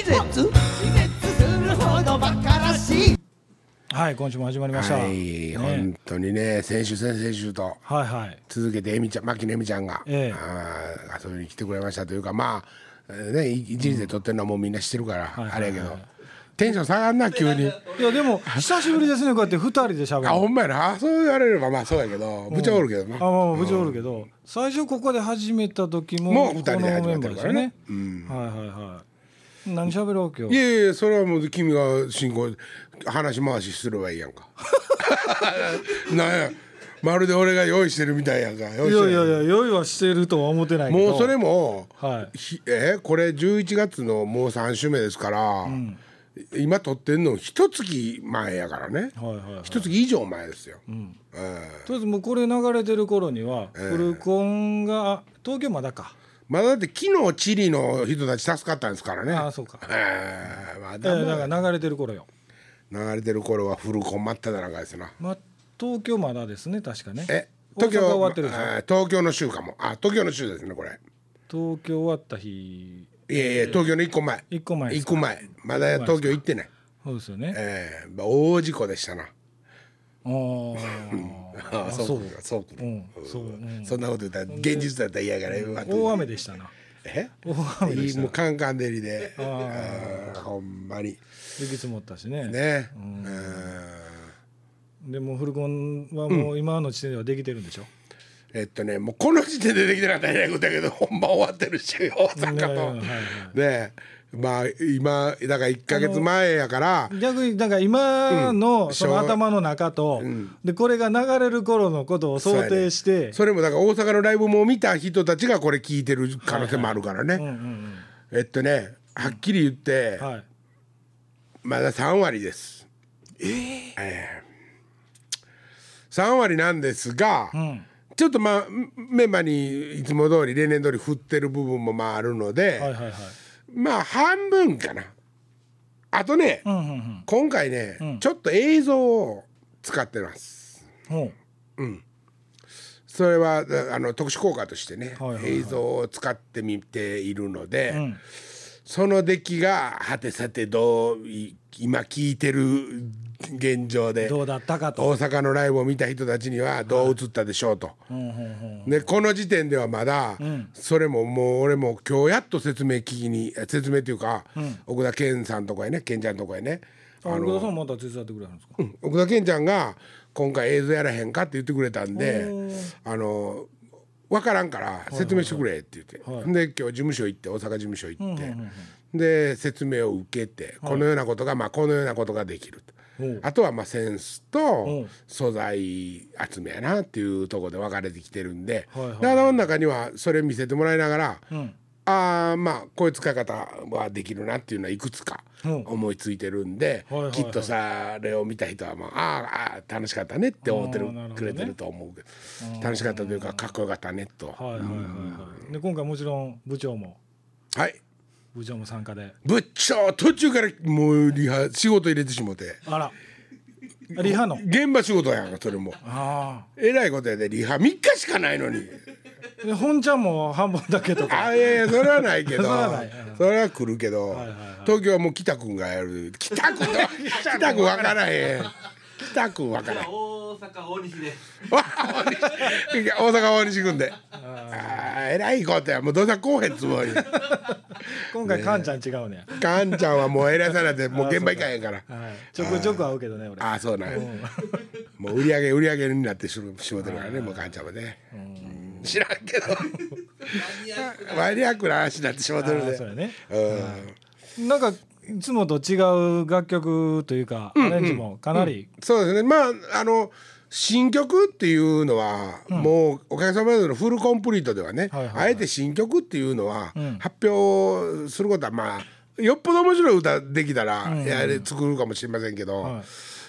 気絶？気絶するほどバカらしい。はい今週も始まりました、はい、ね。本当にね先週先々週と。はいはい。続けてえみちゃん牧野恵美ちゃんが、ええ。あー遊びに来てくれましたというかまあえーねい一日で撮ってるのはもうみんな知ってるから、はいはいあれやけど、テンション下がんな急に。いやでも久しぶりですねこうやって二人で喋る。あほんまやな。あそう言われればまあそうやけど部長おるけどな、あまあまあ部長おるけど、最初ここで始めた時ももう二人で始まってるこからね。のメンバーですよね、はいはいはい何喋ろう今い日やいやそれはもう君が進行話回しすればいいやんか。なんやまるで俺が用意してるみたいやんか。いしてないややいや用意はしてるとは思ってないけど。もうそれも、はい。ひえこれ11月のもう3週目ですから、今撮ってんの一月前やからね。はいはいはい。一月以上前ですよ、えとりあえずもうこれ流れてる頃にはフルコンがあ東京まだかまだだって昨日チリの人たち助かったんですからね。ああそうか。えーまえだまだから流れてる頃よ。流れてる頃はフルコン真っただ中ですな。まあ東京まだですね確かね。え東京終わってるでしょ。あー東京の週かも。あ東京の週ですねこれ。東京終わった日。いやいや東京の一個前。一個前です一個前。まだ東京行ってない。そうですよね。えー、大事故でしたなあー。あそうそうそうくるうん。そううん。そんなこと言ったら現実だったら嫌やから言うわ大雨でした。なえ？大雨でした。もうカンカン照りで。ほんまに。雪積もったしね。ね。うん。でもフルコンはもう今の時点ではできてるんでしょ、えっとねもうこの時点でできてなかったらえらいことやけどほんま終わってるし大阪とねまあ今だから1か月前やから。逆にだから今のうん。その頭の中と、でこれが流れる頃のことを想定して、それもだから大阪のライブも見た人たちがこれ聞いてる可能性もあるからね、うんうんえっとねはっきり言って、うんはい。まだ3割です。ええ3割なんですが、ん。ちょっとまあメンバーにいつも通り例年通り振ってる部分もまああるので、はいはいはいまあ半分かな。あとね、うんうん今回ね、ちょっと映像を使ってます。う。ん。ほそれはあの特殊効果としてね、はいはいはい。映像を使ってみているので、ん。その出来がはてさてどうい今聞いてる現状で。うどうだったかと、大阪のライブを見た人たちにはどう映ったでしょうと。うんうんうんでこの時点ではまだ、それももう俺も今日やっと説明聞きにえ説明っていうか、奥田健さんとこへね健ちゃんとこへね。あ奥田さんまた手伝ってくれるんですか、奥田健ちゃんが今回映像やらへんかって言ってくれたんであの分からんから説明してくれって言って、で今日事務所行って大阪事務所行って、で説明を受けて、このようなことがまあこのようなことができると。あとはまあセンスと素材集めやなっていうところで分かれてきてるんで、はいはい。で頭の中にはそれ見せてもらいながら、ああまあこういう使い方はできるなっていうのはいくつかうん。思いついてるんで、はいはいはい。きっとさあれを見た人はもうあーあー楽しかったねって思ってるねくれてると思うけど。楽しかったというかかっこよかったねと。はいはいはいはい。で今回もちろん部長も。はい部長も参加で。部長途中からもうリハ仕事入れてしもて。あら。リハの？現場仕事やんかそれも。あえらいことやでリハ3日しかないのに。本ちゃんも半分だけとか。あいやいやそれはないけど。それはない。それは来るけど、はいはい東京はもう北君がやる。北君北君分からへん北君分からへん。大阪大西で。大阪大西君で。あー。えらいことや。もうどうせこうへんつもり。今回カンちゃん違うねかんちゃんはもう偉さなってもう現場行かへんから。はい。ちょくちょく会うけどね俺。ああそうなんや。もう売り上げ売り上げになってししもてるからねもうかんちゃんはね。うん。知らんけど。マニアックな。話になってしもてるで。あーそうやね。うん。なんかいつもと違う楽曲というかアレンジもかなりそうですね。まああの新曲っていうのは、もうおかげさまでのフルコンプリートではね、あえて新曲っていうのは、発表することはまあよっぽど面白い歌できたらやれ作るかもしれませんけど、はい。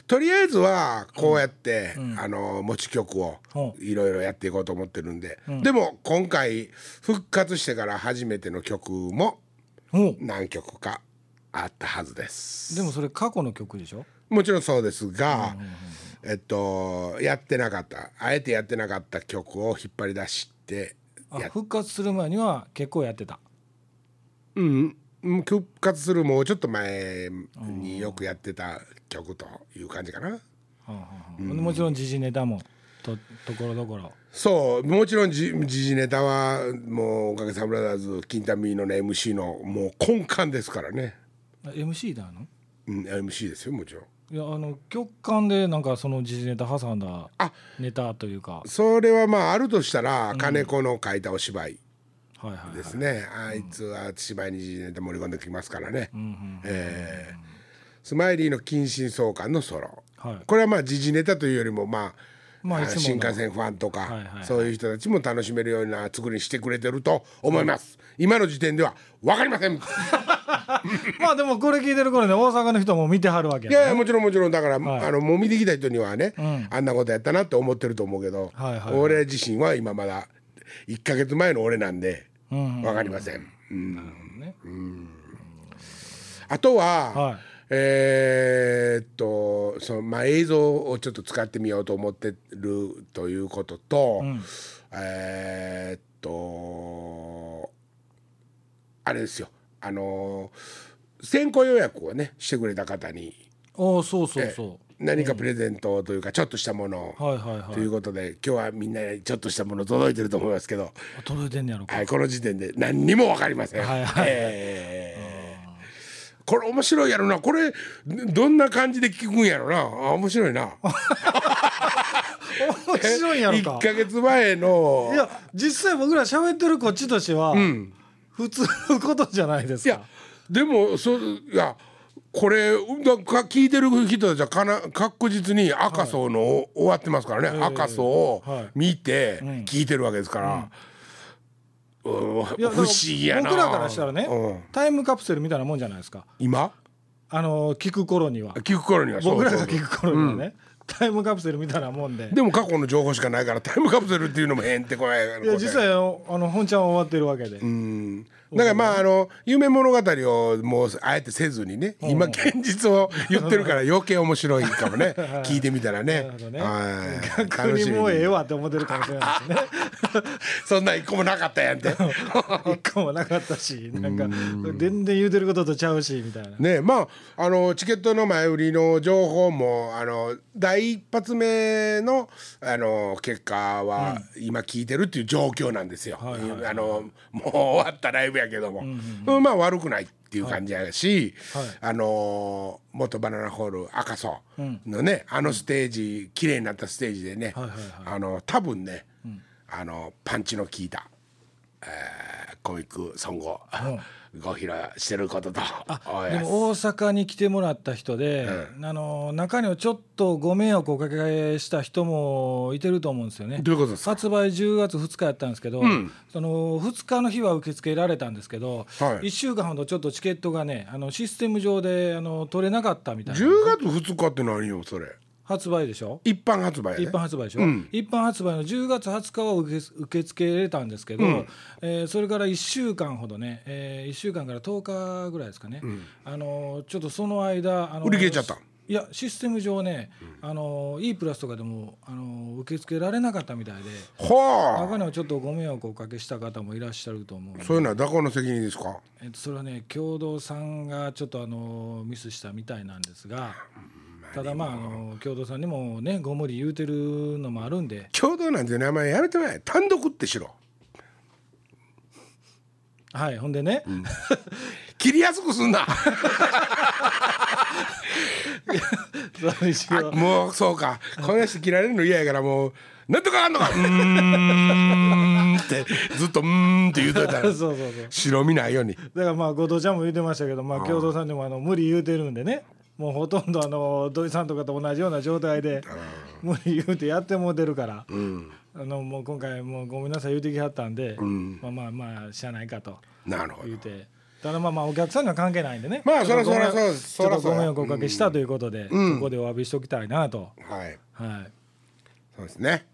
とりあえずはこうやって、あの持ち曲をう。いろいろやっていこうと思ってるんで、でも今回復活してから初めての曲もお何曲かあったはずです。でもそれ過去の曲でしょ？もちろんそうですが、えっとやってなかった。あえてやってなかった曲を引っ張り出してあや復活する前には結構やってた。うん。うん復活するもうちょっと前によくやってた曲という感じかな。はあはあはあもちろん時事ネタもとところどころ。そう。もちろんじ時事ネタはもうおかげさまブラザーズ金田ミーのね MC のもう根幹ですからね、あ MC だの？うん、MC ですよもちろん。いやあの曲間でなんかその時事ネタ挟んだあネタというか。それはまああるとしたら金子の書いたお芝居ですね、あいつは芝居に時事ネタ盛り込んできますからね、えースマイリーの近親相関のソロ、はい。これはまあ時事ネタというよりもまああまあ新幹線ファンとか、はいはいはい。そういう人たちも楽しめるような作りにしてくれてると思います、今の時点では分かりません。い まあでもこれ聞いてる頃に大阪の人も見てはるわけやいやもちろんもちろん。だから、はい。あのもう見てきた人にはね、ん。あんなことやったなって思ってると思うけど、はいはいはい。俺自身は今まだ1か月前の俺なんでうんうん分かりません、うん。ね。あとは、はいえーっとそのまあ映像をちょっと使ってみようと思ってるということと、えーっとあれですよ。あの先行予約をねしてくれた方に。おおそうそうそ何かプレゼントというかちょっとしたもの。はいはいはい。ということで今日はみんなにちょっとしたもの届いてると思いますけど、届いてんねやろか。はい、この時点で何にも分かりません。はいはい。えーこれ面白いやろな。これどんな感じで聞くんやろな。あ面白いな。面白いんやろ1か か月前の。いや実際僕ら喋ってるこっちとしては、普通のことじゃないですか。いやでもそいやこれだか聞いてる人たちはかな確実に赤楚の、終わってますからね、赤楚をはい。見て聞いてるわけですから、うんいや不思議やな。僕らからしたらね、うん。タイムカプセルみたいなもんじゃないですか。今？あの聞く頃には。聞く頃には僕らが聞く頃にはね、タイムカプセルみたいなもんで。でも過去の情報しかないからタイムカプセルっていうのも変ってこない。いや実際あの本ちゃんは終わってるわけで、うんだからまああの夢物語をもうあえてせずにね今現実を言ってるから余計面白いかもね。聞いてみたらね。ね。はい。逆にもうええわわって思ってるかもしれないですねそんなん一個もなかったやんって。一個もなかったしなんか全然言うてることとちゃうしみたいな。ねまああのチケットの前売りの情報もあの第一発目のあの結果は今聞いてるっていう状況なんですよ。あのもう終わったライブやけども、うんまあ悪くないっていう感じやし、はい。あの元バナナホール赤楚のね、あのステージ綺麗になったステージでね、はいはいあの多分ね、あのパンチの効いた、えーコミックソングを、ご披露してること。と でも大阪に来てもらった人で、あの中にはちょっとご迷惑をおかけした人もいてると思うんですよね。どういうことですか？発売10月2日やったんですけど、その2日の日は受け付けられたんですけど、はい。1週間ほどちょっとチケットがねあのシステム上であの取れなかったみたいな。10月2日って何よそれ発売でしょ？一般発売やね。一般発売でしょ、うん。一般発売の10月20日は受け受け付けれたんですけど、えーそれから1週間ほどね、え1週間から10日ぐらいですかね、あのちょっとその間あの売り切れちゃった？いやシステム上ね、あの E プラスとかでもあの受け付けられなかったみたいでは中にはちょっとご迷惑をおかけした方もいらっしゃると思うあそういうのは誰の責任ですか？えっと、それはね共同さんがちょっとあのミスしたみたいなんですがただまああの共同さんにもねご無理言うてるのもあるんで。共同なんて名前やめてまえ。単独ってしろ。はいほんでね、切りやすくすんな。もうそうか。この人切られるの嫌やからもうなんとかあんのか。うーんって。ずっとうーんって言うといたら。そうそうそう。白身ないように。だからまあ後藤ちゃんも言ってましたけど、まあ、共同さんでもあの無理言うてるんでねもうほとんどあの土井さんとかと同じような状態で無理言うてやってもうてるから、あのもう今回もうごめんなさい言うてきはったんで、まあまあまあしゃあないかとなるほど。言うて。ただまあまあお客さんには関係ないんでね。まあそらそらそうちょっとご迷惑をおかけしたということで、ここでお詫びしておきたいなと。はい。はい。そうですね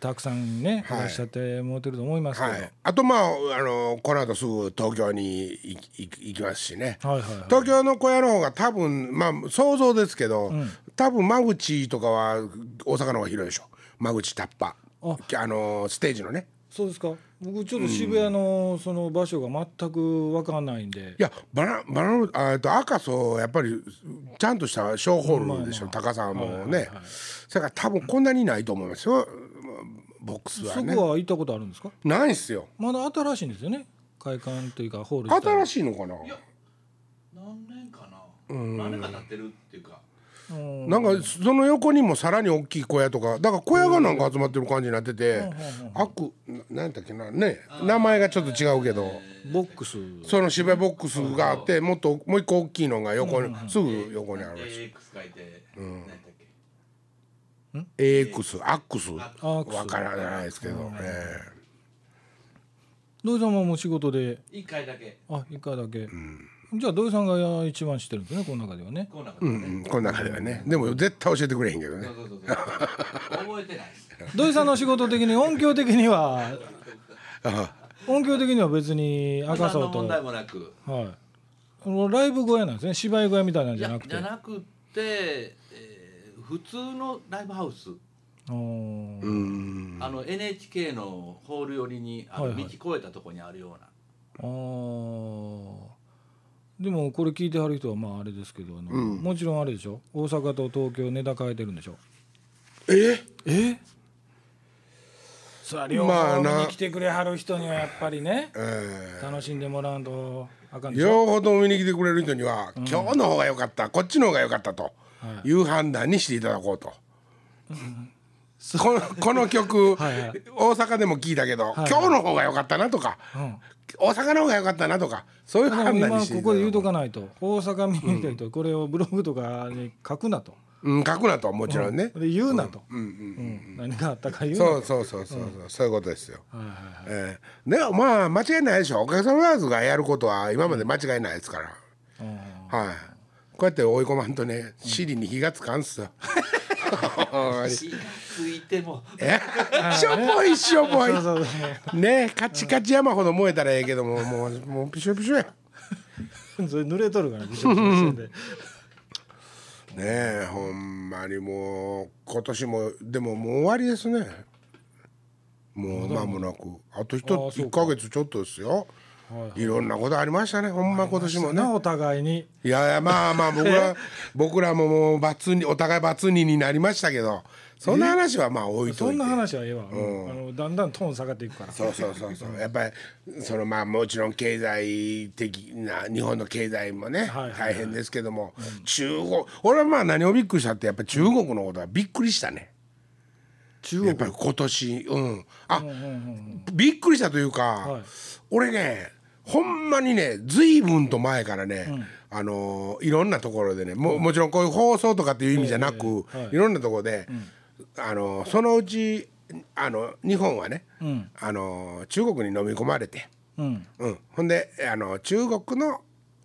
たくさんね、い、はい。らっしゃってもうてると思いますけど。はい。あとまああのこの後すぐ東京に行きますしね。はいはいはい。東京の小屋の方が多分まあ想像ですけど、多分間口とかは大阪の方が広いでしょ。間口タッパ。あ。あのステージのね。そうですか。僕ちょっと渋谷のその場所が全く分かんないんで、いやバナバナナあと赤楚やっぱりちゃんとした小ホールでしょ、まあまあ高さもね、はいはいはい。それから多分こんなにないと思いますよボックスはそねこは行ったことあるんですか？ないっすよ。まだ新しいんですよね？会館というかホール自体新しいのかな？何年かな？何年か経ってるっていうか。うん。なんかその横にもさらに大きい小屋とかだから小屋がなんか集まってる感じになっててあくななんだっけな？ね名前がちょっと違うけど。ボックス。その芝居ボックスがあってもっともう一個大きいのが横にすぐ横にあるらしい。AX 書いて何やったっけ？AX アックス。アークス。わからないですけどえ土井さんももう仕事で。一回だけ。あ一回だけ、じゃあ土井さんが一番知ってるんですねこの中ではね。こんなこえうんうんこの中ではね。でも絶対教えてくれへんけどね。そうそうそう。そう覚えてないです。土井さんの仕事的に音響的にはあ音響的には別に赤楚と。問題もなく。はい。このライブ小屋なんですね。芝居小屋みたいなんじゃなくて。じゃなくて、えー普通のライブハウス。あー。うん。あの NHK のホール寄りにあのはいはい。道越えたところにあるような、あー。でもこれ聞いてはる人はまああれですけどあの、もちろんあれでしょ？大阪と東京ネタ変えてるんでしょ？え？え？さあ両まあな。方見に来てくれはる人にはやっぱりねえ楽しんでもらわんとあかんえでしょ？両方とも見に来てくれる人には今日の方が良かったこっちの方が良かったとい。う判断にしていただこうと。このこの曲 はいはい。大阪でも聞いたけど、はい今日の方が良かったなとか、うん。大阪の方が良かったなとかそういう判断に今していただこうここで言うとかないと大阪見に来た人これをブログとかに書くなと。うん、書くなともちろんね、で言うなと、うん。うんうん何があったか言うなと。そうそうそうそうそう、そういうことですよ。はいはいはい。ええ。でもまあ間違いないでしょ。おかげさまワーズがやることは今まで間違いないですから、あはいこうやって追い込まんとね尻に火がつかんっすよ。ついても。え？しょぼいしょぼい。ねカチカチ山ほど燃えたらええけどももうもうピショピショや。それ濡れとるからびしょびしょして。んでねえほんまにもう今年もでももう終わりですね。もう間もなく。あとひと1ああそうか。か月ちょっとですよ。はいい。ろんなことありましたねほんま今年もね。なお互いに。いやいやまあまあ僕ら 僕らももうバツにお互いバツにになりましたけどそんな話はまあ置いといて。そんな話はええわ、あのだんだんトーン下がっていくから。そうそうそうそう。やっぱりそのまあもちろん経済的な日本の経済もね、はいはいはい。大変ですけども、中国俺はまあ何をびっくりしたってやっぱり中国のことはびっくりしたね、中国？やっぱり今年うん。あ、びっくりしたというか、はい。俺ねほんまにね随分と前からね、あのーいろんなところでねももちろんこういう放送とかっていう意味じゃなく、い。いろんなところで、あのーそのうちあの日本はね、ん。あのー中国に飲み込まれて、うん。うん、ほんであの中国の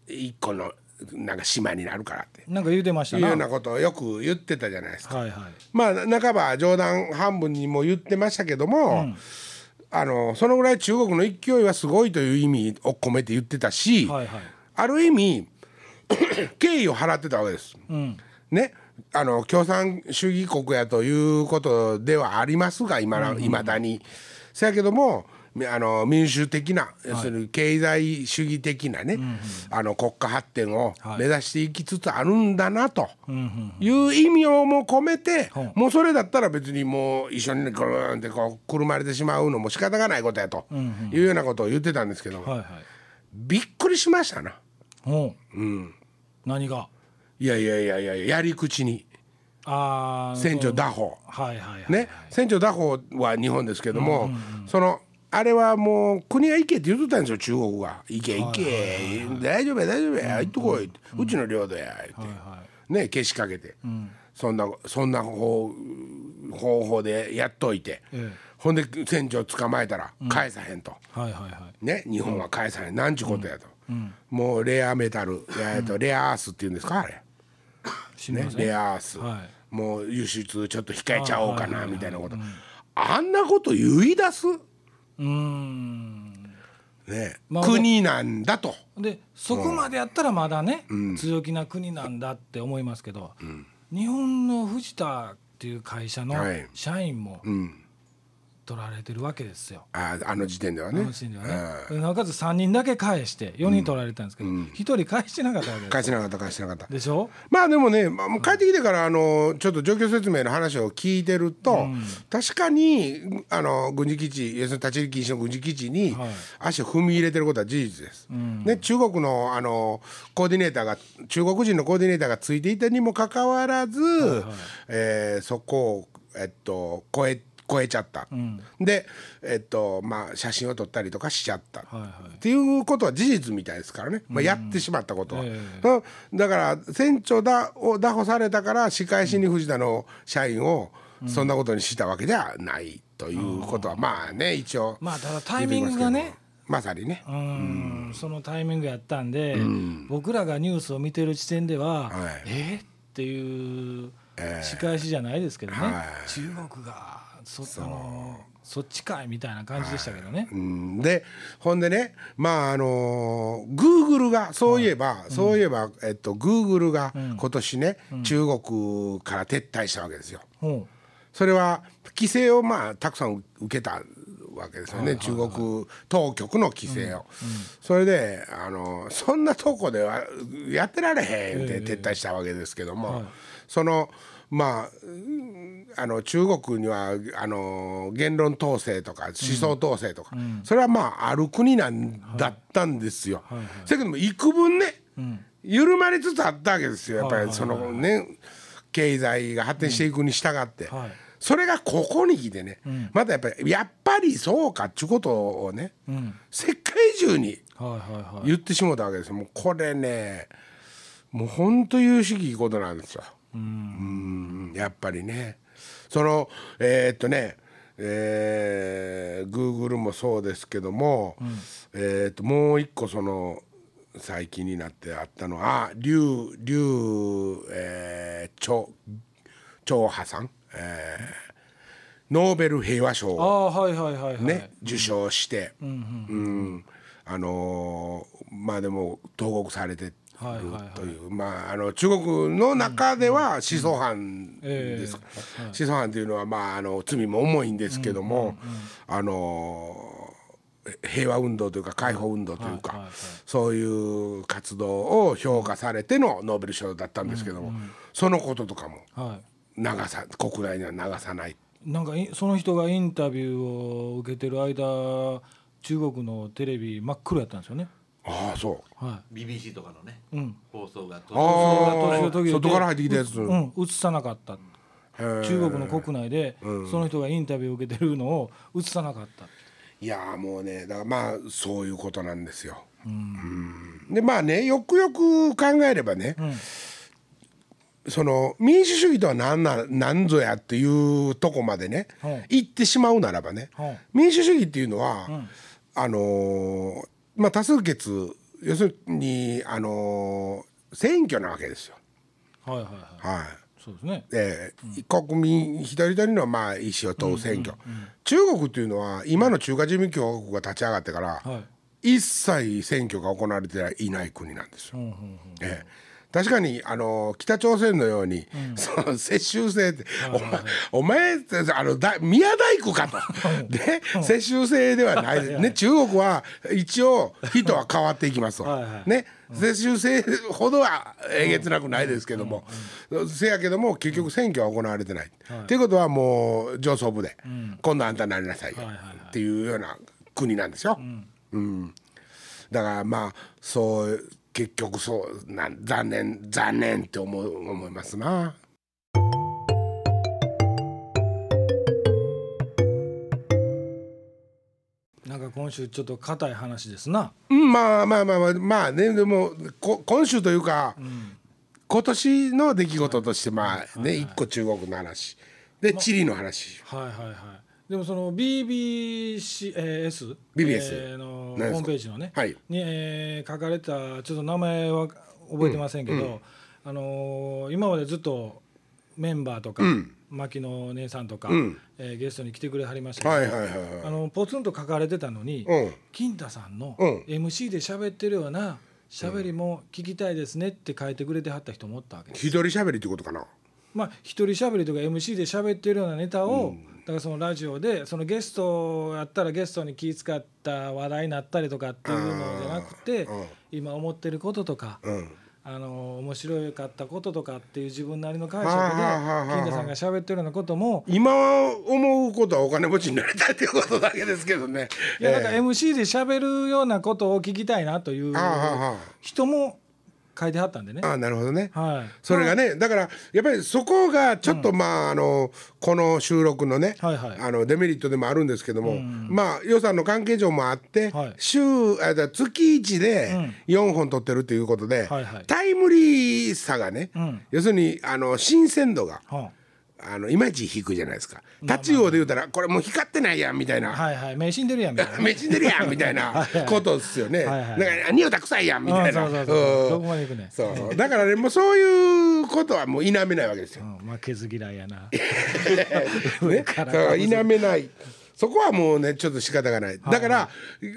一個のなんか島になるからって。なんか言うてましたな。いうようなことをよく言ってたじゃないですか。はいはい。まあ半ば冗談半分にも言ってましたけども、あのそのぐらい中国の勢いはすごいという意味を込めて言ってたし、はいはいある意味 敬意を払ってたわけです。うんねあの共産主義国やということではありますが今いまだに。せやけどもみあの民主的な、要するに経済主義的なね、あの国家発展をはい。目指していきつつあるんだなとうんうんいう意味をも込めて、う。んもうそれだったら別にもう一緒にぐーんってこうくるまれてしまうのも仕方がないことやというようなことを言ってたんですけど、はいはい。びっくりしましたな。ほう、何が？いやいやいやいややり口に。ああ船長打法。はいはいはいね、船長打法は日本ですけども、そのあれはもう国が行けって言ってたんですよ中国が「行け行け、大丈夫や大丈夫や。行ってこい」うちの領土や」って、はねけしかけて、そんなそんな方方法でやっといて、ええ。ほんで船長捕まえたら返さへんと。はいはいはい。ね、日本は返さへん、なんちゅうことやと、もうレアメタル、えーとレアアースっていうんですかあれ、ねレアアース、はい。もう輸出ちょっと控えちゃおうかなみたいなこと、あんなこと言い出す、うーん。ね。まあ国なんだと。でそこまでやったらまだね、強気な国なんだって思いますけど、日本の藤田っていう会社のはい。社員もうん取られてるわけですよ。ああの時点ではね。あのシーンではね、なおかつ3人だけ返して4人取られたんですけど、1人返してなかったわけです返してなかった返してなかった。でしょ？まあでもね、まあ、もう帰ってきてからあのちょっと状況説明の話を聞いてると、確かにあの軍事基地要するに立ち入り禁止の軍事基地にはい。足を踏み入れてることは事実です。ね、中国のあのコーディネーターが中国人のコーディネーターがついていたにもかかわらず、えーそこを、えっと、超え超えちゃった、で、えっとまあ、写真を撮ったりとかしちゃった、はいはい。っていうことは事実みたいですからね、まあ、やってしまったことは、えうんだから船長だを拿捕されたから仕返しに藤田の社員をそんなことにしたわけではないということはまあね一応まあただタイミングがね。まさにね。う、ん。そのタイミングやったんで、僕らがニュースを見てる時点では、はい。え？ーっていう仕返しじゃないですけどね、はい。中国がそあのそっちかいみたいな感じでしたけどね。うん、でほんでねまああのグーグルがそういえば、そういえば、えっと、グーグルが今年ね、中国から撤退したわけですよ。ほそれは規制をまあたくさん受けたわけですよね、中国当局の規制を、それであのそんなとこではやってられへんって撤退したわけですけども、そのまあうんあの中国にはあの言論統制とか思想統制とか、それはまあある国なんだったんですよ。だけども幾分ね、緩まりつつあったわけですよやっぱりそのね経済が発展していくに従って。はいそれがここに来てね、またやっぱりやっぱりそうかっちゅうことをね、世界中にうはいはいはい。言ってしもたわけですよ。もうこれねもうほんと有識いいことなんですようん。やっぱりね。そのえーっとねえー、グーグルもそうですけども、えーっともう一個その最近になってあったのは劉劉えー、張張波さん、えーノーベル平和賞ああはいはい。ね、受賞して、うん。あのーまあでも投獄されてるはいはいはいという、まああの中国の中では思想犯ええ。です、思想犯とい。うのはまああの罪も重いんですけども、あのー平和運動というか解放運動というか、そういう活動を評価されてのノーベル賞だったんですけども、そのこととかもは流さ国内には流さない。い。なんかいその人がインタビューを受けてる間中国のテレビ真っ黒やったんですよね。ああそう。は BBC とかのね、ん。放送がああ。外から入ってきたやつ、い。うん映さなかった。中国の国内でその人がインタビューを受けてるのを映さなかった。いやーもうねだからまあそういうことなんですよ。うん。でまあねよくよく考えればね、その民主主義とは何な何ぞやっていうとこまでね、はい。言ってしまうならばね、はい。民主主義っていうのは、あのーまあ多数決要するにあのー選挙なわけですよ。はいはいはい。はいそうですね。えー国民一人一人のまあ意思を問う選挙、中国っていうのは今の中華人民共和国が立ち上がってから、はい。一切選挙が行われていない国なんですよ。ええ確かにあの北朝鮮のように、その世襲制って、お前お前あのだ宮大工かと。で世襲制ではない。ね中国は一応人は変わっていきますわはいはい。ね世襲制ほどはえげつなくないですけども、せやけども結局選挙は行われてない。ってい。うことはもう上層部で、今度あんたなりなさいよ。っていうような国なんですよ。うん。だからまあそう結局そうなん残念残念って思う思いますな。なんか今週ちょっと硬い話ですな。うんまあまあまあまあまあねでもこ今週というか、今年の出来事としてまあね一個中国の話でチリの話。はいはいはい。でもその BBC、えー、BBS えーのホームページのね、はい。に、えー書かれたちょっと名前は覚えてませんけど、あのー今までずっとメンバーとか、牧野姉さんとか、ん。えーゲストに来てくれはりましたけど、はいはいはいはい。あのポツンと書かれてたのに、うん。金太さんのうん。MC で喋ってるような喋りも聞きたいですねって書いてくれてはった人もおったわけです。一人喋りってことかな？まあ一人喋りとか MC で喋ってるようなネタをからそのラジオでそのゲストやったらゲストに気遣った話題になったりとかっていうのじゃなくて、うん今思ってることとか、うん。あの面白かったこととかっていう自分なりの解釈で金田さんが喋ってるようなことも今思うことはお金持ちになりたいっていうことだけですけどね。いやなんかええ。MC で喋るようなことを聞きたいなという人も書いてはったんでね。ああなるほどね、はい、それがねだからやっぱりそこがちょっとまああのこの収録のね、はいはい。あのデメリットでもあるんですけども、まあ予算の関係上もあって、はい。週あだ月1で4本撮ってるということで、はいはい。タイムリーさがね、ん。要するにあの新鮮度がはあのいまいち低いじゃないですかタチウオで言うたらこれもう光ってないやんみたいな。あはいはい目死んでるやんみたいな。めっちゃ出るやんみたいな ことですよね。はいはいなんか匂いたくさいやんみたいな。うんそうそうそううんどこまで行くねそうそうだからねもうそういうことはもう否めないわけですよ。うん、負けず嫌いやな。ね、からそう否めない。そこはもうねちょっと仕方がない。だから、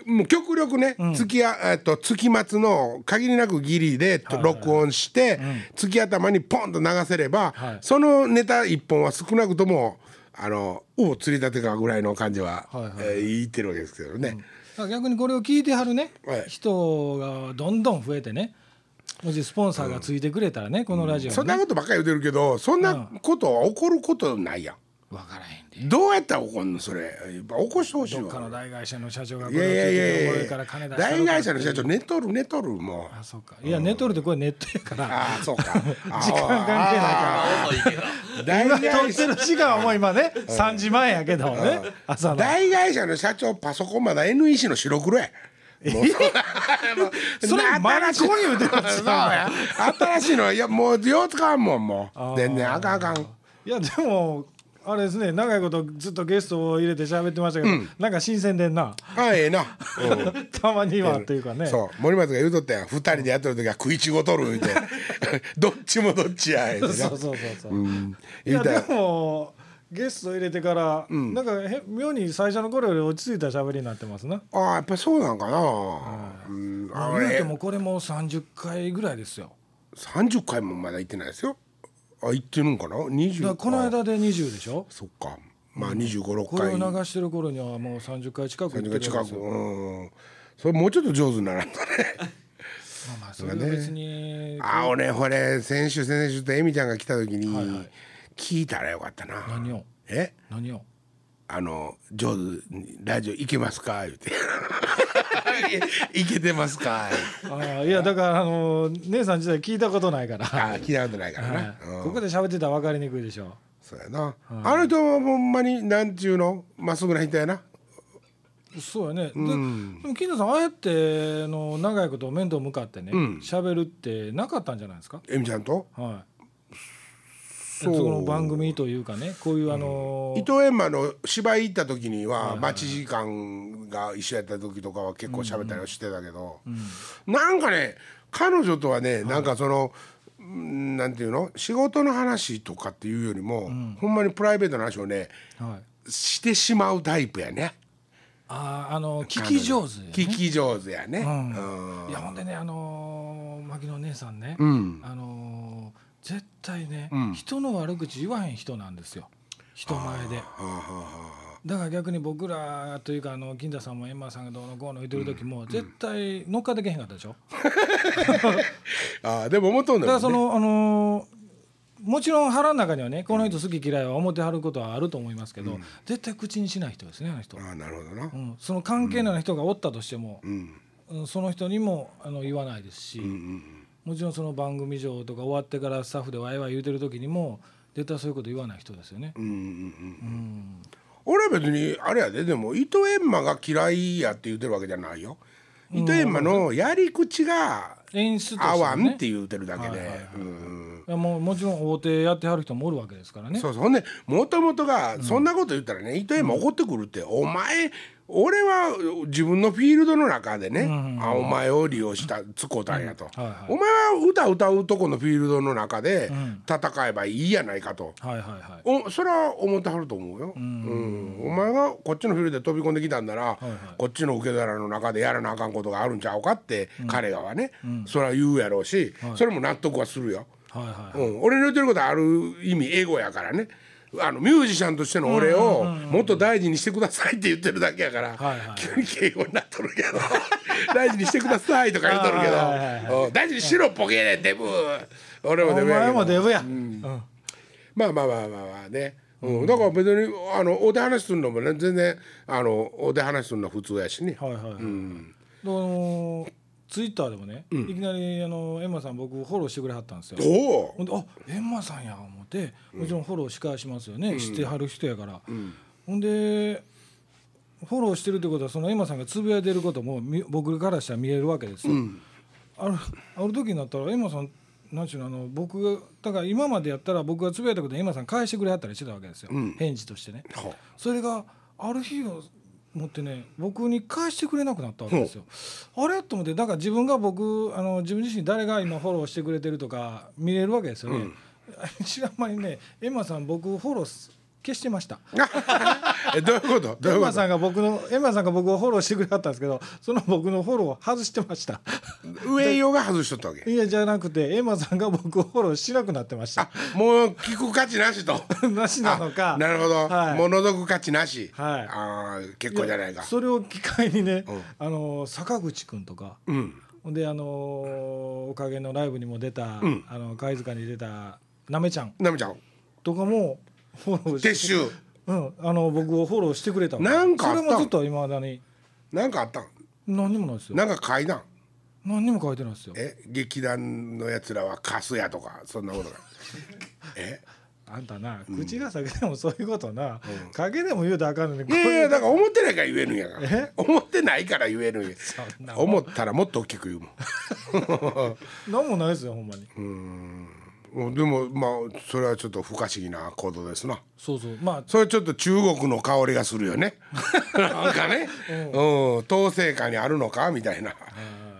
もう極力ね、月やえっと月末の限りなくギリで録音して、月頭にポンと流せれば、はい。そのネタ一本は少なくともあのお釣り立てかぐらいの感じは、はいはいえー言ってるわけですけどね。逆にこれを聞いてはるね、はい。人がどんどん増えてねもしスポンサーがついてくれたらね、このラジオそんなことばっかり言ってるけどそんなことは起こることないやん。分からへんで。どうやったら起こんのそれ？やっぱ起こしてほしいわ。どっかの大会社の社長がこいやいやれを聞いいやいや。てこれから金出した大会社の社長寝とる寝とるもうあそうか。いやネットでこれネットやから。ああそうか。時間関係ないから。遅いけど大今撮会ってる時間はもう今ね3時前やけどね朝の。大会社の社長パソコンまだ NEC の白黒や。もうそ れマジコン言うてますそうや。新しいのはいやもうよう使わんもんもう。全然あかんあかん。いやでもあれですね長いことずっとゲストを入れて喋ってましたけど、なんか新鮮でんな。あええな、う んたまにはっていうかね。そう。森松が言うとったやん。二人でやっとる時は食いちごとる言うて。どっちもどっちや言うてな。そうそうそうそう、うん。いやで言うたやん。もゲスト入れてから、なんかへ妙に最初の頃より落ち着いた喋りになってますな。ああやっぱりそうなんかな、うん、あれ言うてもこれもう30回ぐらいですよ。30回もまだ行ってないですよあ行ってるんかな？20だからこの間で20でしょ？そっか。まあ2 5六これ回を流してる頃にはもう30回近く行ってるわけ近くですよ。うん。それもうちょっと上手にならんとね。まあまあそれは別に、あ俺これ先週先々週とエミちゃんが来た時に聞いたらよかったな。何を？え？何を？あの上手にラジオ行けますか？言うて。いけてますか？ああいやだからあの姉さん自体聞いたことないから、あ聞いたことないからはな、い。うん。ここで喋ってたら分かりにくいでしょそうやな、あの人はほんまになんちゅうの？まっすぐな人やな。そうやね、ででも金田さんああやっての長いこと面と向かってね喋、るってなかったんじゃないですか？エミちゃんと？はいその番組というかねこういうあのー伊藤閻魔の芝居行った時には待ち時間が一緒やった時とかは結構喋ったりはしてたけど、なんかね彼女とはね、なんかそのうんなんていうの？仕事の話とかっていうよりも、ほんまにプライベートな話をねはい、してしまうタイプやね。あーあの聞き上手、ね、聞き上手やね。うん。うん。いやほんでねあのー牧野姉さんね、ん。あのー絶対ね、ん。人の悪口言わへん人なんですよ。人前で。だから逆に僕らというかあの金田さんもエンマーさんがどうのこうの言ってる時も、絶対乗っかってけへんかったでしょ、あ あーでも思っとんだだよね。からその、あのーもちろん腹の中にはねこの人好き嫌いは思ってはることはあると思いますけど、絶対口にしない人ですねあの人、ああなるほどな。うん、その関係のない人がおったとしても、うん。うんその人にもあの言わないですし、うんうんもちろんその番組上とか終わってからスタッフでワイワイ言うてる時にも絶対そういうこと言わない人ですよね。うんうんうん俺は別にあれやででも伊藤閻魔が嫌いやって言ってるわけじゃないよ。伊藤閻魔のやり口が合わんって言うてるだけで。もうもちろん大手やってはる人もおるわけですからね。そうそう。ほんでもともとがそんなこと言ったらね伊藤閻魔怒ってくるってお前俺は自分のフィールドの中でねあお前を利用した使うたんやと。はいはい。お前は歌歌うとこのフィールドの中で戦えばいいやないかと。はいはいはい。おそれは思ってはると思うよ、うん。お前がこっちのフィールドで飛び込んできたんなら、こっちの受け皿の中でやらなあかんことがあるんちゃうかって、彼がはね、それは言うやろうし、それも納得はするよ、はいはい。うん、俺の言ってることはある意味英語やからねあのミュージシャンとしての俺をもっと大事にしてくださいって言ってるだけやから、急に敬語になっとるけど。大事にしてくださいとか言っとるけど、大事にしろボケでデブ。俺もおデブや前もデブや、うん。まあまあまあまあまあね、うん。だから別にあのお手話するのもね全然あのお手話するのは普通やしね、はいはいはい、であのツイッターでもね、いきなりあのエンマさん僕フォローしてくれはったんですよ。ほんであエンマさんや思ってもちろんフォローし返しますよね、知ってはる人やから、ほんでフォローしてるってことはそのエンマさんがつぶやいてることもみ僕からしたら見えるわけですよ、あるある時になったらエンマさんなんちゅうのあの僕がだから今までやったら僕がつぶやいたことエンマさん返してくれはったりしてたわけですよ、返事としてね。はそれがある日を持ってね僕に返してくれなくなったわけですよ。あれ？と思ってだから自分が僕あの自分自身誰が今フォローしてくれてるとか見れるわけですよね。知らん 間にねエマさん僕フォローす消してました。えどういうこと？どういエうこと？マさんが僕のエマさんが僕をフォローしてくれはったんですけどその僕のフォローを外してました。上用が外しとったわけ？いやじゃなくてエマさんが僕をフォローしなくなってました。もう聞く価値なしと？なしなのか。なるほど、はい。もう覗く価値なし、はい。ああ結構じゃないか。それを機会にね、あの坂口くんとか。うん。であのーおかげのライブにも出た、あの貝塚に出たなめちゃん。なめちゃん。とかも撤収。うん、あの僕をフォローしてくれたわなんかあったん？それもずっといまだに。なんかあったん？何にもないですよ。なんか階段何にも書いてないですよ。え？劇団のやつらはカスやとかそんなことが え？あんたな口が裂けてもそういうことな、かけでも言うたらあかんのにいやいやだから思ってないから言えるんやから。え？思ってないから言えるんや。んな思ったらもっと大きく言うもん。何もないですよほんまに、うんでもまあそれはちょっと不可思議な行動ですな。そうそう。まあそれちょっと中国の香りがするよね。なんかね、うん、統制下にあるのか？みたいな、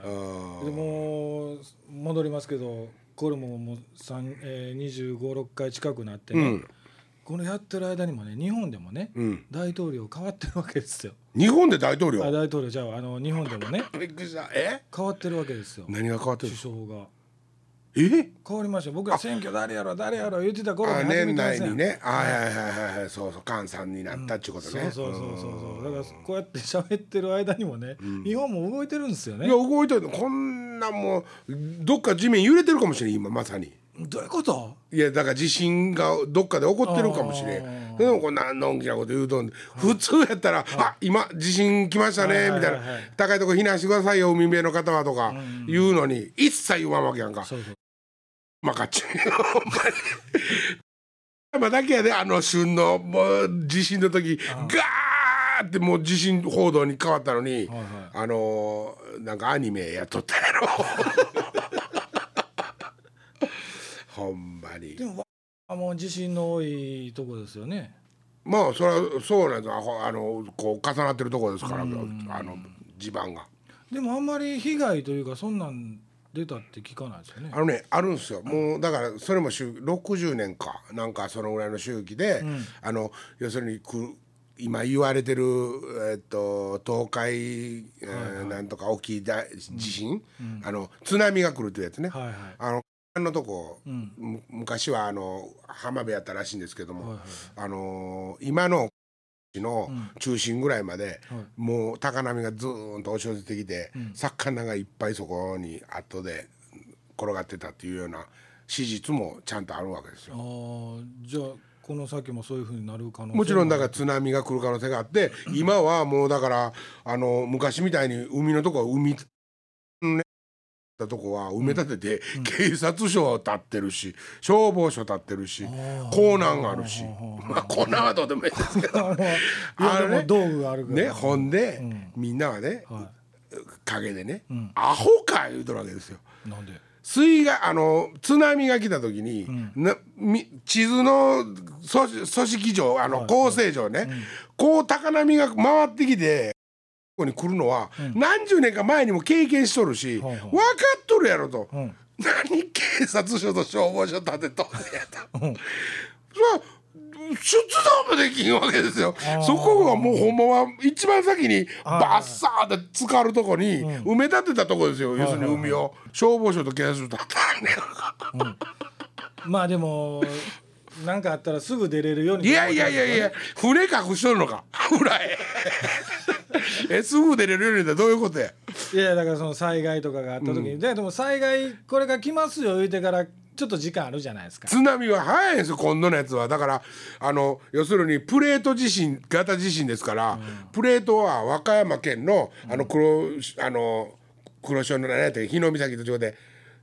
うん。でも戻りますけどこれももう3、えー、25、6回近くなってね、うん。このやってる間にもね日本でもね、ん。大統領変わってるわけですよ。日本で大統領？あ大統領。じゃああの日本でもね変わってるわけですよ。何が変わってる？首相が。え？変わりました僕ら選挙誰やろ誰やろ言ってた頃にあ始め年てます内にね。あはい。はいはいはいはい。そうそう。菅さんになったっちゅうことね、そうそうそうそう。そうだからこうやって喋ってる間にもね、日本も動いてるんですよね。いや動いてる。こんなもうどっか地面揺れてるかもしれん今まさに。どういうこと？いやだから地震がどっかで起こってるかもしれあんでもこんなのんきなこと言うとんで普通やったら「あ今地震来ましたね」みたいなはいはいはい「高いとこ避難してくださいよ海辺の方は」とか言うのに一切言わんわけやんか。そうそうまかっちゅう。ほんまにまあだけやであの旬のもう地震の時ガーってもう地震報道に変わったのに、はいあのーなんかアニメやっとったやろ。ほんまに。でもわもう地震の多いとこですよね。まあそれはそうなんですあほあのこう重なってるところですから、あの地盤が。でもあんまり被害というかそんなん出たって聞かないですよね。あのねあるんですよ。もうだからそれも周60年かなんかそのぐらいの周期で、あの要するにく今言われてる、えっと、東海、えーなんとか大きい大地震、あの津波が来るというやつね、はいはい。あのあのとこ、ん。む昔はあの浜辺やったらしいんですけども、はいはいあの今のの中心ぐらいまで、はい。もう高波がずーんと押し寄せてきて、魚がいっぱいそこに後で転がってたっていうような史実もちゃんとあるわけですよ。じゃあこの先もそういうふうになる可能性もちろんだかから津波が来る可能性があって今はもうだからあの昔みたいに海のとこは海ねたとこは埋め立てて、警察署立ってるし消防署立ってるし港南があるし。まあ港南はどうでもいいですけど。あのね。道具があるから。ねほんで、みんなはね、は陰でね、アホか言うとるわけですよ。いなんで？水害あの津波が来た時に、なみ地図の組組織上あの構成上ね、こう高波が回ってきてここに来るのは、何十年か前にも経験しとるし、分かっとるやろと、ん。何警察署と消防署立てとんねやと。うん。出動もできんわけですよ。そこがもうほんまは一番先にバッサーって浸かるとこに埋め立てたとこですよ、要するに海を。消防署と警察署立ってあるねん。まあでもなんかあったらすぐ出れるようにいやいやいやいや船隠しとるのか。裏へ えすぐ出れるようにってどういうことや？いやだからその災害とかがあった時に、ででも災害これが来ますよ言うてからちょっと時間あるじゃないですか。津波は早いんですよ今度のやつは。だからあの要するにプレート地震型地震ですから、プレートは和歌山県のあの黒あの黒潮の何やったっけ日の岬と違って、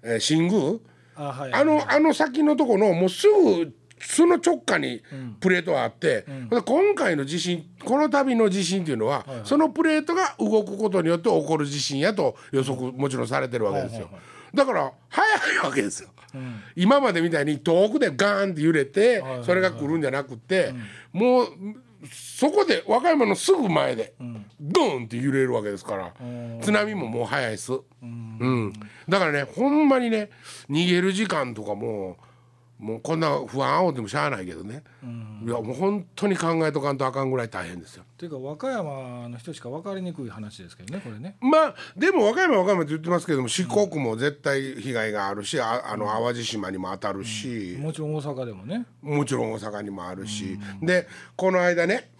えー新宮？あはい。あのあの先のとこのもうすぐその直下にプレートがあって、で今回の地震この度の地震っていうのは、そのプレートが動くことによって起こる地震やと予測もちろんされてるわけですよ。だから早いわけですよ。今までみたいに遠くでガーンって揺れてそれが来るんじゃなくって、もうそこで和歌山のすぐ前でドーンって揺れるわけですから、津波ももう早いです。うん、だからねほんまにね逃げる時間とかももうこんな不安煽ってもしゃあないけどね、いやもう本当に考えとかんとあかんぐらい大変ですよ。っていうか和歌山の人しか分かりにくい話ですけどねこれね。まあでも和歌山は和歌山って言ってますけども四国も絶対被害があるしああの淡路島にも当たるし、もちろん大阪でもね。もちろん大阪にもあるし、でこの間ね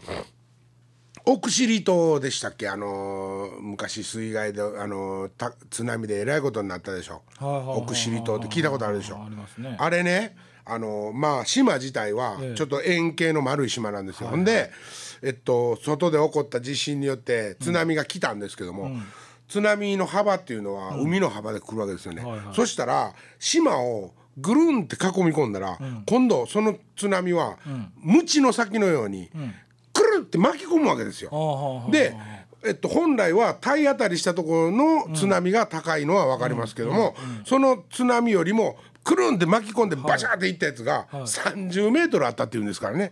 奥尻島でしたっけ？あのー昔水害で、あの津波でえらいことになったでしょ。奥尻島って聞いたことあるでしょ。ありますね。あれねあのーまあ島自体はええ。ちょっと円形の丸い島なんですよ、ほんでえっと外で起こった地震によって津波が来たんですけども、津波の幅っていうのは海の幅で来るわけですよね、そしたら島をぐるんって囲み込んだら、今度その津波は、鞭の先のように、くるって巻き込むわけですよ。で、えっと、本来は体当たりしたところの津波が高いのは分かりますけども、その津波よりもくるんって巻き込んでバシャーっていったやつが30メートルあったっていうんですからね。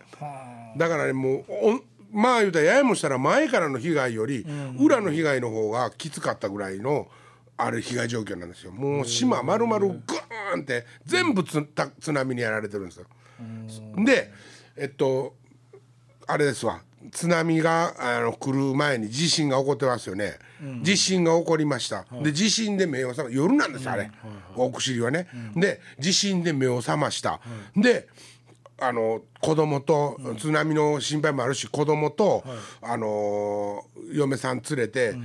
だからねもうおまあ言うたらややもしたら前からの被害より裏の被害の方がきつかったぐらいのあれ被害状況なんですよ。もう島丸々グーンって全部つた津波にやられてるんですよ。でえっとあれですわ津波があの来る前に地震が起こってますよね、地震が起こりました、で地震で目を覚ま夜なんですあれ、お薬はね、で地震で目を覚ました、であの子供と津波の心配もあるし子供と、あの嫁さん連れて、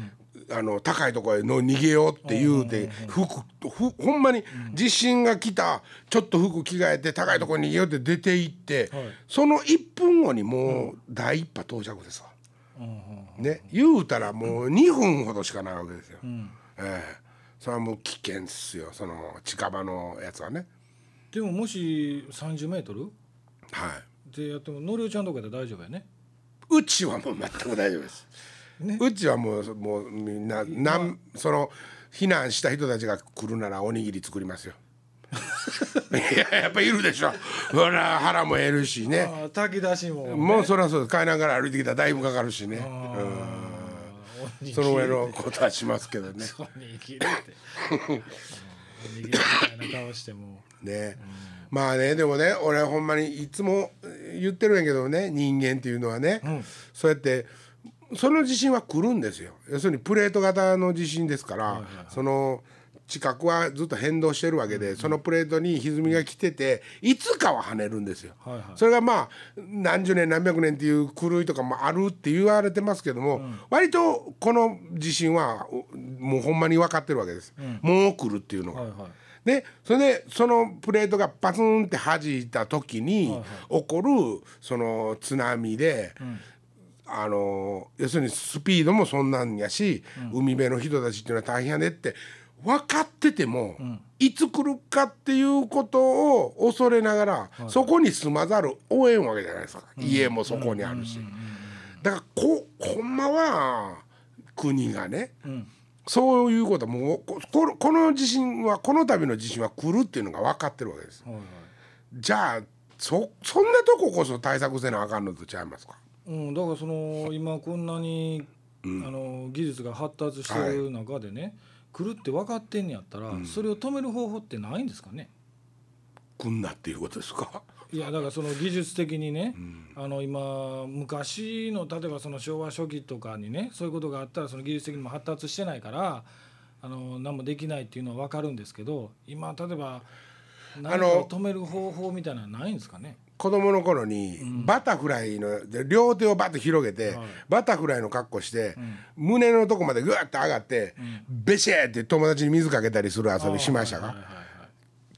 あの高いところへの逃げようって言うて服ふほんまに地震が来たちょっと服着替えて高いところに逃げようって出て行って、その1分後にもう第一波到着ですわ。ね。言うたらもう2分ほどしかないわけですよ。ええ。それはもう危険っすよ。その近場のやつはね。でももし30メートル？はい。でやってものりおちゃんとかで大丈夫やね。うちはもう全く大丈夫です。ねうちはもうもうみんななんその避難した人たちが来るならおにぎり作りますよ。いややっぱいるでしょ。ほら腹も減るしね。炊き出しも、ね、もうそりゃそうです。帰りながら歩いてきたらだいぶかかるしね。あうんその上のことはしますけどね。おにぎりっておにぎりみたいな顔してもね。まあねでもね俺ほんまにいつも言ってるんやけどね人間っていうのはね、そうやってその地震は来るんですよ。要するにプレート型の地震ですから、その地殻はずっと変動してるわけで、そのプレートに歪みが来てていつかは跳ねるんですよ。はいはい。それがまあ何十年何百年っていう狂いとかもあるって言われてますけども、割とこの地震はおもうほんまに分かってるわけです、もう来るっていうのが。はいはい。でそれでそのプレートがパツンって弾いた時に起こるその津波で、あの要するにスピードもそんなんやし、海辺の人たちっていうのは大変やでって分かってても、いつ来るかっていうことを恐れながら、そこに住まざるをえんわけじゃないですか、家もそこにあるし。だからこほんまは国がね、そういうこともうここのこの地震はこの度の地震は来るっていうのが分かってるわけです。はいはい。じゃあそそんなとここそ対策せなあかんのとちゃいますか？うん、だからその今こんなに、あの技術が発達してる中でね、来るって分かってんねやったら、それを止める方法ってないんですかね？来んなっていうことですか？いやだからその技術的にね、あの今昔の例えばその昭和初期とかにねそういうことがあったらその技術的にも発達してないからあの何もできないっていうのは分かるんですけど今例えば何かを止める方法みたいなのはないんですかね？子供の頃にバタフライので両手をバッと広げて、バタフライの格好して、胸のとこまでグワッと上がって、ベシェーって友達に水かけたりする遊びしましたか、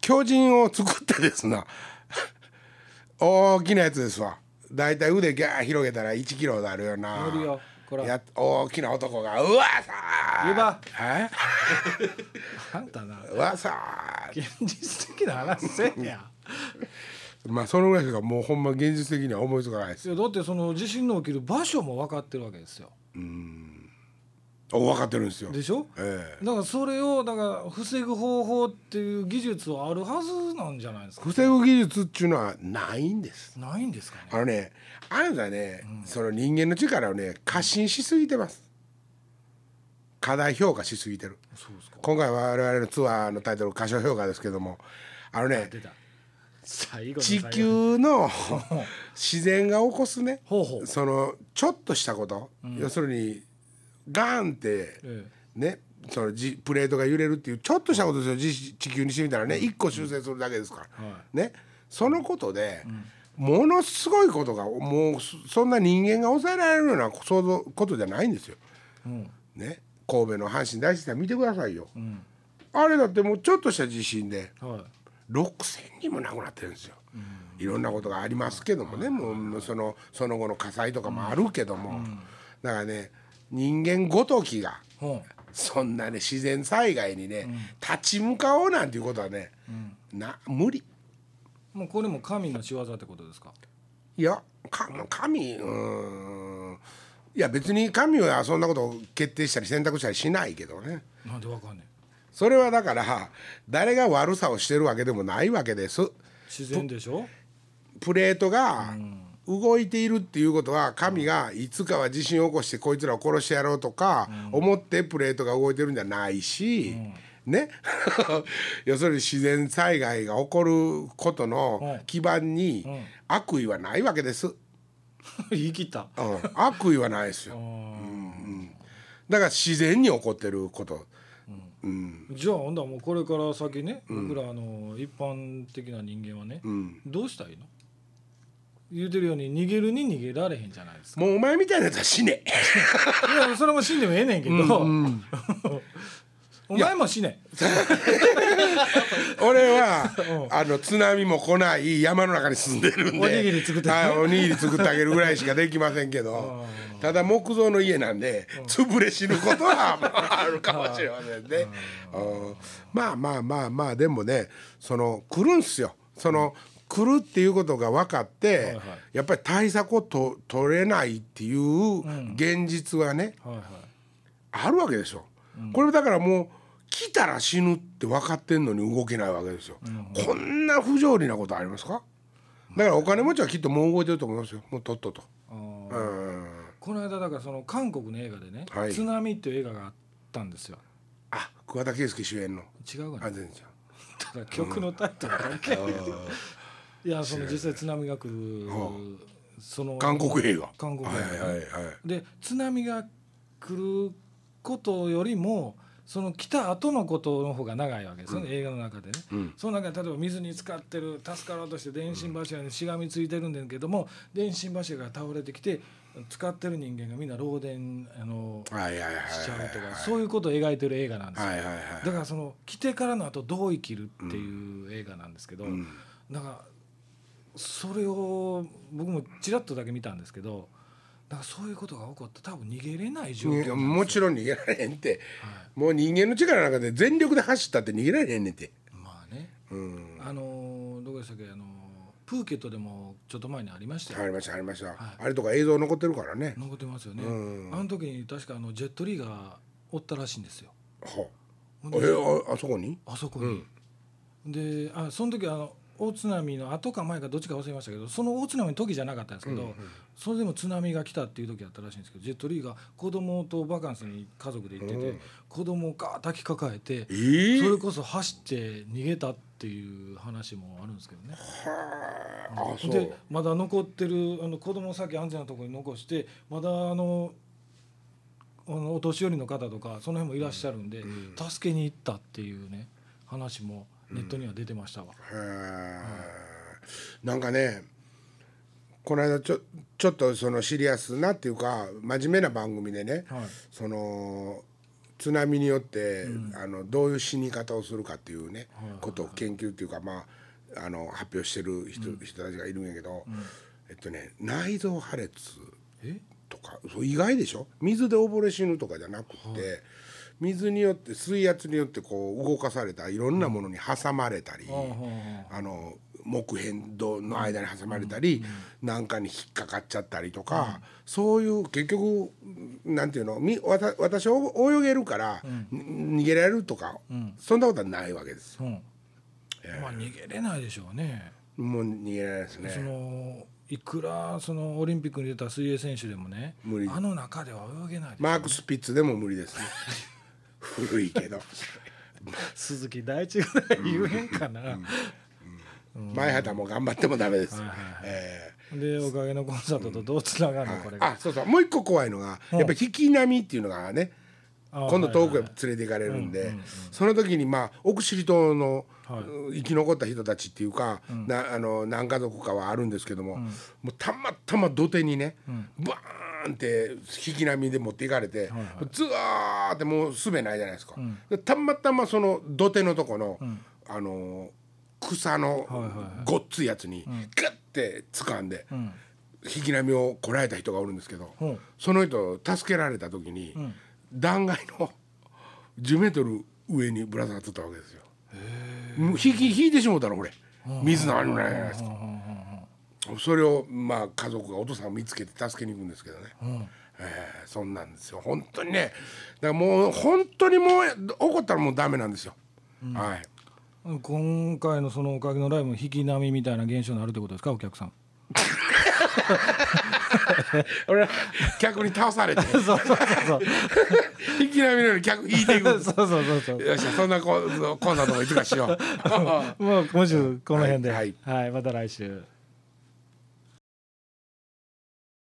巨人を作ってですな。大きなやつですわ。だいたい腕ギャー広げたら1キロあるよな。乗るよこれや大きな男が「うわさー。え？あんたな。うわさー。現実的な話せんやまあそのぐらいしかもうほんま現実的には思いつかないです。いやだってその地震の起きる場所も分かってるわけですよ。お分かってるんですよ。でしょ？ええ。だからそれをだから防ぐ方法っていう技術はあるはずなんじゃないですか？防ぐ技術っていうのはないんです。ないんですかね？あのねあなたね、その人間の力をね過信しすぎてます。過大評価しすぎてる。そうですか。今回我々のツアーのタイトル過小評価ですけども。あのね地球の 自然が起こすね。ほうほう。そのちょっとしたこと、要するにガーンってえねそのじプレートが揺れるっていうちょっとしたことですよ。じ地球にしてみたらね。一個修正するだけですから、はね。そのことで、ものすごいことがもうそそんな人間が抑えられるような想像ことじゃないんですよ。うん。ね。神戸の阪神大震災見てくださいよ。あれだってもうちょっとした地震では6,000人も亡くなってるんですよ。いろんなことがありますけどもね、もうそのその後の火災とかもあるけども、だからね人間ごときがそんなね自然災害にね、立ち向かおうなんていうことはね、な無理。うもうこれも神の仕業ってことですか？いやか神うーん。いや別に神はそんなことを決定したり選択したりしないけどね。なんでわかんねそれはだから誰が悪さをしてるわけでもないわけです。え自然でしょ？プレートが動いているっていうことは神がいつかは地震を起こしてこいつらを殺してやろうとか思ってプレートが動いてるんじゃないし、ね？要するに自然災害が起こることの基盤に悪意はないわけです、言い切った。うん、悪意はないですよ、うんうん。だから自然に起こってること、うん。じゃあほんだらもうこれから先ね、僕らあの一般的な人間はね、うん、どうしたらいいの？言うてるように逃げるに逃げられへんじゃないですか。もうお前みたいなやつは死ね。いやそれも死んでもええねんけど、お前も死ね。俺はあの津波も来ない山の中に住んでるんで。おにぎり作って。はいおにぎり作ってあげるぐらいしかできませんけど。ただ木造の家なんで潰れ死ぬことはまああるかもしれませんね。うん。まあまあまあまあでもねその来るんすよ。その来るっていうことが分かって、はいやっぱり対策をと取れないっていう現実はね、はいはい。あるわけでしょ、これだからもう来たら死ぬって分かってんのに動けないわけですよ、こんな不条理なことありますか？だからお金持ちはきっともう動いてると思いますよ。もうとっとと。うん。この間だからその韓国の映画でね「はい。津波」っていう映画があったんですよ。あ桑田佳祐主演の。違うかな？あ全然ただ曲のタイトル関係ないいやその実際津波が来るはその。韓国映画。韓国映画。はいはいはい。で津波が来ることよりもその来た後のことの方が長いわけですよね、映画の中でね、うん。その中で例えば水に浸かってる助かろうとして電信柱にしがみついてるんだけども電信柱が倒れてきて使ってる人間がみんな漏電あのしちゃうとかそういうことを描いてる映画なんですよ、はいはいはいだからその来てからの後どう生きるっていう映画なんですけど、だからそれを僕もちらっとだけ見たんですけどだからそういうことが起こって多分逃げれない状況もちろん逃げられへんって、はもう人間の力の中で全力で走ったって逃げられへんねんて。まあね。うん。あのどこでしたっけ？あのプーケットでもちょっと前にありましたよ。ありましたありました、あれとか映像残ってるからね。残ってますよね、うん。あの時に確かあのジェットリーがおったらしいんですよ。はほんでえああそこに？あそこに、であその時はあの大津波の後か前かどっちか忘れましたけどその大津波の時じゃなかったんですけど、それでも津波が来たっていう時だったらしいんですけどジェットリーが子供とバカンスに家族で行ってて、子供をガーッ抱きかかえて、えー？それこそ走って逃げたっていう話もあるんですけどね。う。でまだ残ってるあの子供を先安全なところに残してまだあのあのお年寄りの方とかその辺もいらっしゃるんで、助けに行ったっていうね話もネットには出てましたわ。へー。なんかねこの間ちょちょっとそのシリアスなっていうか真面目な番組でね、はい。その津波によって、あのどういう死に方をするかっていうね、ことを研究っていうかまああの発表してる人,、人たちがいるんやけど、えっとね内臓破裂とかそう意外でしょ？水で溺れ死ぬとかじゃなくて、水によって水圧によってこう動かされたいろんなものに挟まれたり、あの木片土の間に挟まれたり、なんかに引っかかっちゃったりとか、そういう結局なんていうのみわた私お泳げるから、に逃げられるとか、そんなことはないわけです。よ。うん。まあ逃げれないでしょうね。もう逃げられないですね。そのいくらそのオリンピックに出た水泳選手でもね無理。あの中では泳げないですマーク・スピッツでも無理ですね。古いけど。鈴木大地ぐらい言えんかな、前畑も頑張ってもダメです。はいはいえでおかげのコンサートとどうつながるの、これあそうそう。もう一個怖いのがやっぱり引き波っていうのがねあ今度遠くへ連れて行かれるんでその時にまあ奥尻島の生き残った人たちっていうかなあの何家族かはあるんですけどももうたまたま土手にねバーンって引き波で持っていかれてずわーってもうすべないじゃないですか。でたまたまその土手のとこのあの草のごっついやつにガッて掴んで引き波をこらえた人がおるんですけど、う。んその人助けられた時に、断崖の 10メートル上にぶら下がっとったわけですよ。もう引き引いてしもうたのこれ水のあるないじゃないですか。それをまあ家族がお父さんを見つけて助けに行くんですけどね。えーそんなんですよ。本当にねだからもう本当にもう怒ったらもうダメなんですよ。はい。今回のそのおかげのライブも引き波みたいな現象になるってことですかお客さん。俺は客に倒されて。そうそうそうそ き波のように客引いていく。そうそうそうそう。よっしゃそんなこコンサートもいつかしよう。もう今週この辺ではいはいはい、また来週